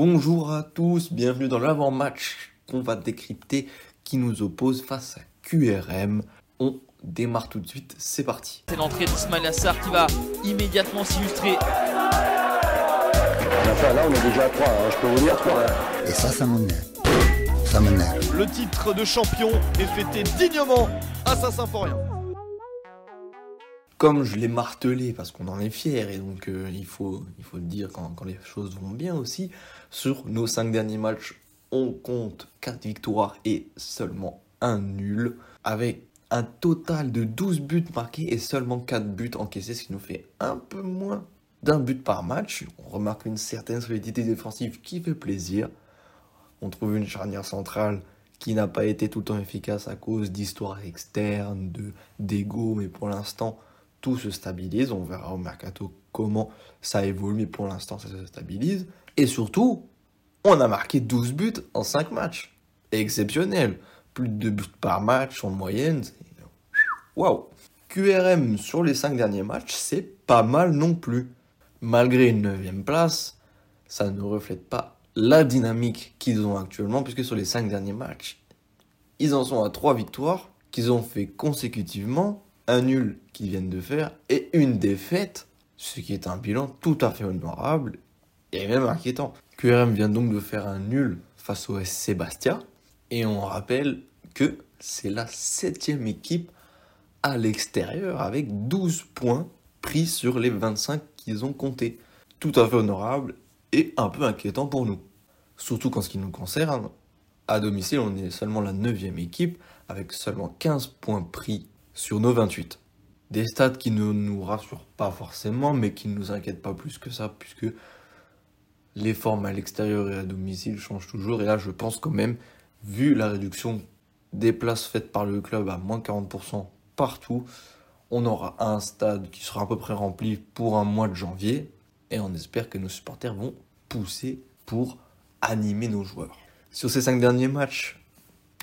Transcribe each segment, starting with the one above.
Bonjour à tous, bienvenue dans l'avant-match qu'on va décrypter qui nous oppose face à QRM. On démarre tout de suite, c'est parti. C'est l'entrée d'Ismail Assar qui va immédiatement s'illustrer. Là, on est déjà à 3, hein, je peux vous dire 3. Et ça, ça m'énerve. Ça m'énerve. Le titre de champion est fêté dignement à Saint-Symphorien. Comme je l'ai martelé parce qu'on en est fier et donc euh, il, faut, il faut le dire quand, les choses vont bien aussi, sur nos 5 derniers matchs, on compte 4 victoires et seulement un nul avec un total de 12 buts marqués et seulement 4 buts encaissés, ce qui nous fait un peu moins d'un but par match. On remarque une certaine solidité défensive qui fait plaisir. On trouve une charnière centrale qui n'a pas été tout le temps efficace à cause d'histoires externes, de d'ego, mais pour l'instant, tout se stabilise. On verra au mercato comment ça évolue, mais pour l'instant, ça se stabilise. Et surtout, on a marqué 12 buts en 5 matchs. Exceptionnel. Plus de 2 buts par match en moyenne. Waouh! QRM sur les 5 derniers matchs, c'est pas mal non plus. Malgré une 9 place, ça ne reflète pas la dynamique qu'ils ont actuellement, puisque sur les 5 derniers matchs, ils en sont à 3 victoires qu'ils ont fait consécutivement un nul qu'ils viennent de faire et une défaite, ce qui est un bilan tout à fait honorable et même inquiétant. QRM vient donc de faire un nul face au SC Bastia et on rappelle que c'est la septième équipe à l'extérieur avec 12 points pris sur les 25 qu'ils ont comptés. Tout à fait honorable et un peu inquiétant pour nous. Surtout qu'en ce qui nous concerne, à domicile, on est seulement la neuvième équipe avec seulement 15 points pris sur nos 28. Des stats qui ne nous rassurent pas forcément, mais qui ne nous inquiètent pas plus que ça, puisque les formes à l'extérieur et à domicile changent toujours. Et là, je pense quand même, vu la réduction des places faites par le club à moins 40% partout, on aura un stade qui sera à peu près rempli pour un mois de janvier. Et on espère que nos supporters vont pousser pour animer nos joueurs. Sur ces cinq derniers matchs,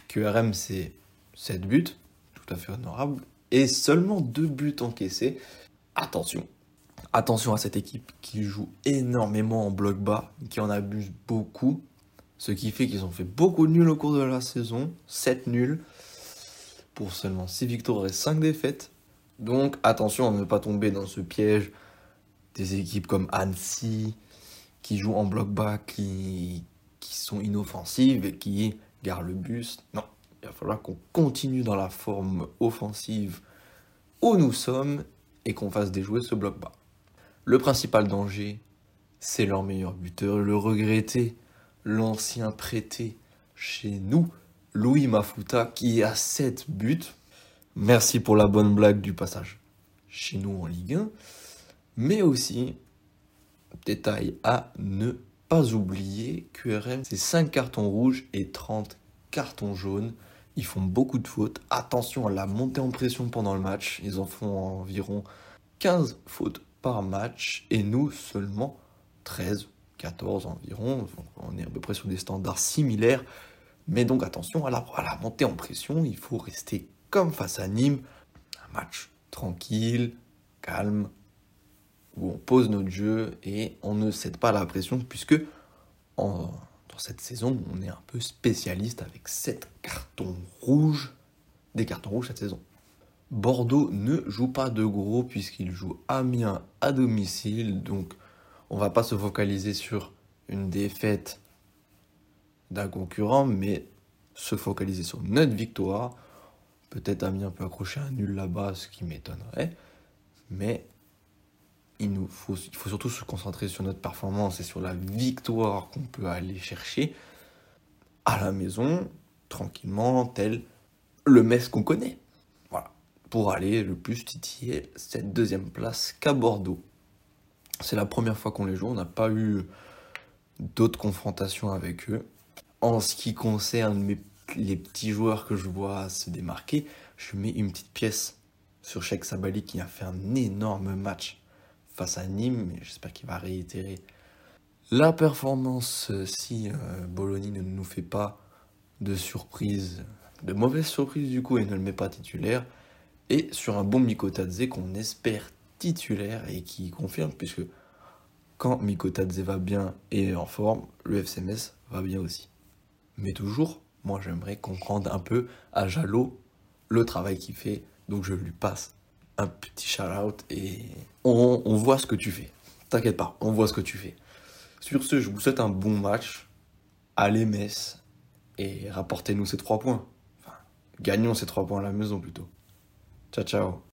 QRM c'est 7 buts, tout à fait honorable, et seulement 2 buts encaissés. Attention, attention à cette équipe qui joue énormément en bloc bas, qui en abuse beaucoup, ce qui fait qu'ils ont fait beaucoup de nuls au cours de la saison, 7 nuls, pour seulement 6 victoires et 5 défaites. Donc attention à ne pas tomber dans ce piège des équipes comme Annecy, qui jouent en bloc bas, qui, qui sont inoffensives et qui gardent le bus. Non, il va falloir qu'on continue dans la forme offensive où nous sommes et qu'on fasse déjouer ce bloc bas. Le principal danger, c'est leur meilleur buteur, le regretté, l'ancien prêté chez nous, Louis Mafuta, qui a 7 buts. Merci pour la bonne blague du passage chez nous en Ligue 1. Mais aussi, détail à ne pas oublier, QRM, c'est 5 cartons rouges et 30 cartons jaunes. Ils font beaucoup de fautes. Attention à la montée en pression pendant le match. Ils en font environ 15 fautes par match et nous seulement 13, 14 environ. On est à peu près sur des standards similaires. Mais donc attention à la, montée en pression. Il faut rester comme face à Nîmes. Un match tranquille, calme, où on pose notre jeu et on ne cède pas à la pression puisque en, cette saison, on est un peu spécialiste avec 7 cartons rouges, des cartons rouges cette saison. Bordeaux ne joue pas de gros puisqu'il joue Amiens à domicile, donc on va pas se focaliser sur une défaite d'un concurrent, mais se focaliser sur notre victoire. Peut-être Amiens peut accrocher un nul là-bas, ce qui m'étonnerait, mais il nous faut, il faut surtout se concentrer sur notre performance et sur la victoire qu'on peut aller chercher à la maison, tranquillement, tel le Metz qu'on connaît. Voilà. Pour aller le plus titiller cette deuxième place qu'à Bordeaux. C'est la première fois qu'on les joue, on n'a pas eu d'autres confrontations avec eux. En ce qui concerne les petits joueurs que je vois se démarquer, je mets une petite pièce sur Sheikh Sabali qui a fait un énorme match face à Nîmes, j'espère qu'il va réitérer la performance si euh, Bologna ne nous fait pas de surprise, de mauvaise surprise du coup et ne le met pas titulaire, et sur un bon Mikotadze qu'on espère titulaire et qui confirme, puisque quand Mikotadze va bien et est en forme, le FCMS va bien aussi. Mais toujours, moi j'aimerais qu'on rende un peu à Jalot le travail qu'il fait. Donc je lui passe un petit shout-out et on, on voit ce que tu fais. T'inquiète pas, on voit ce que tu fais. Sur ce, je vous souhaite un bon match. Allez Metz et rapportez-nous ces trois points. Enfin, gagnons ces trois points à la maison plutôt. Ciao ciao.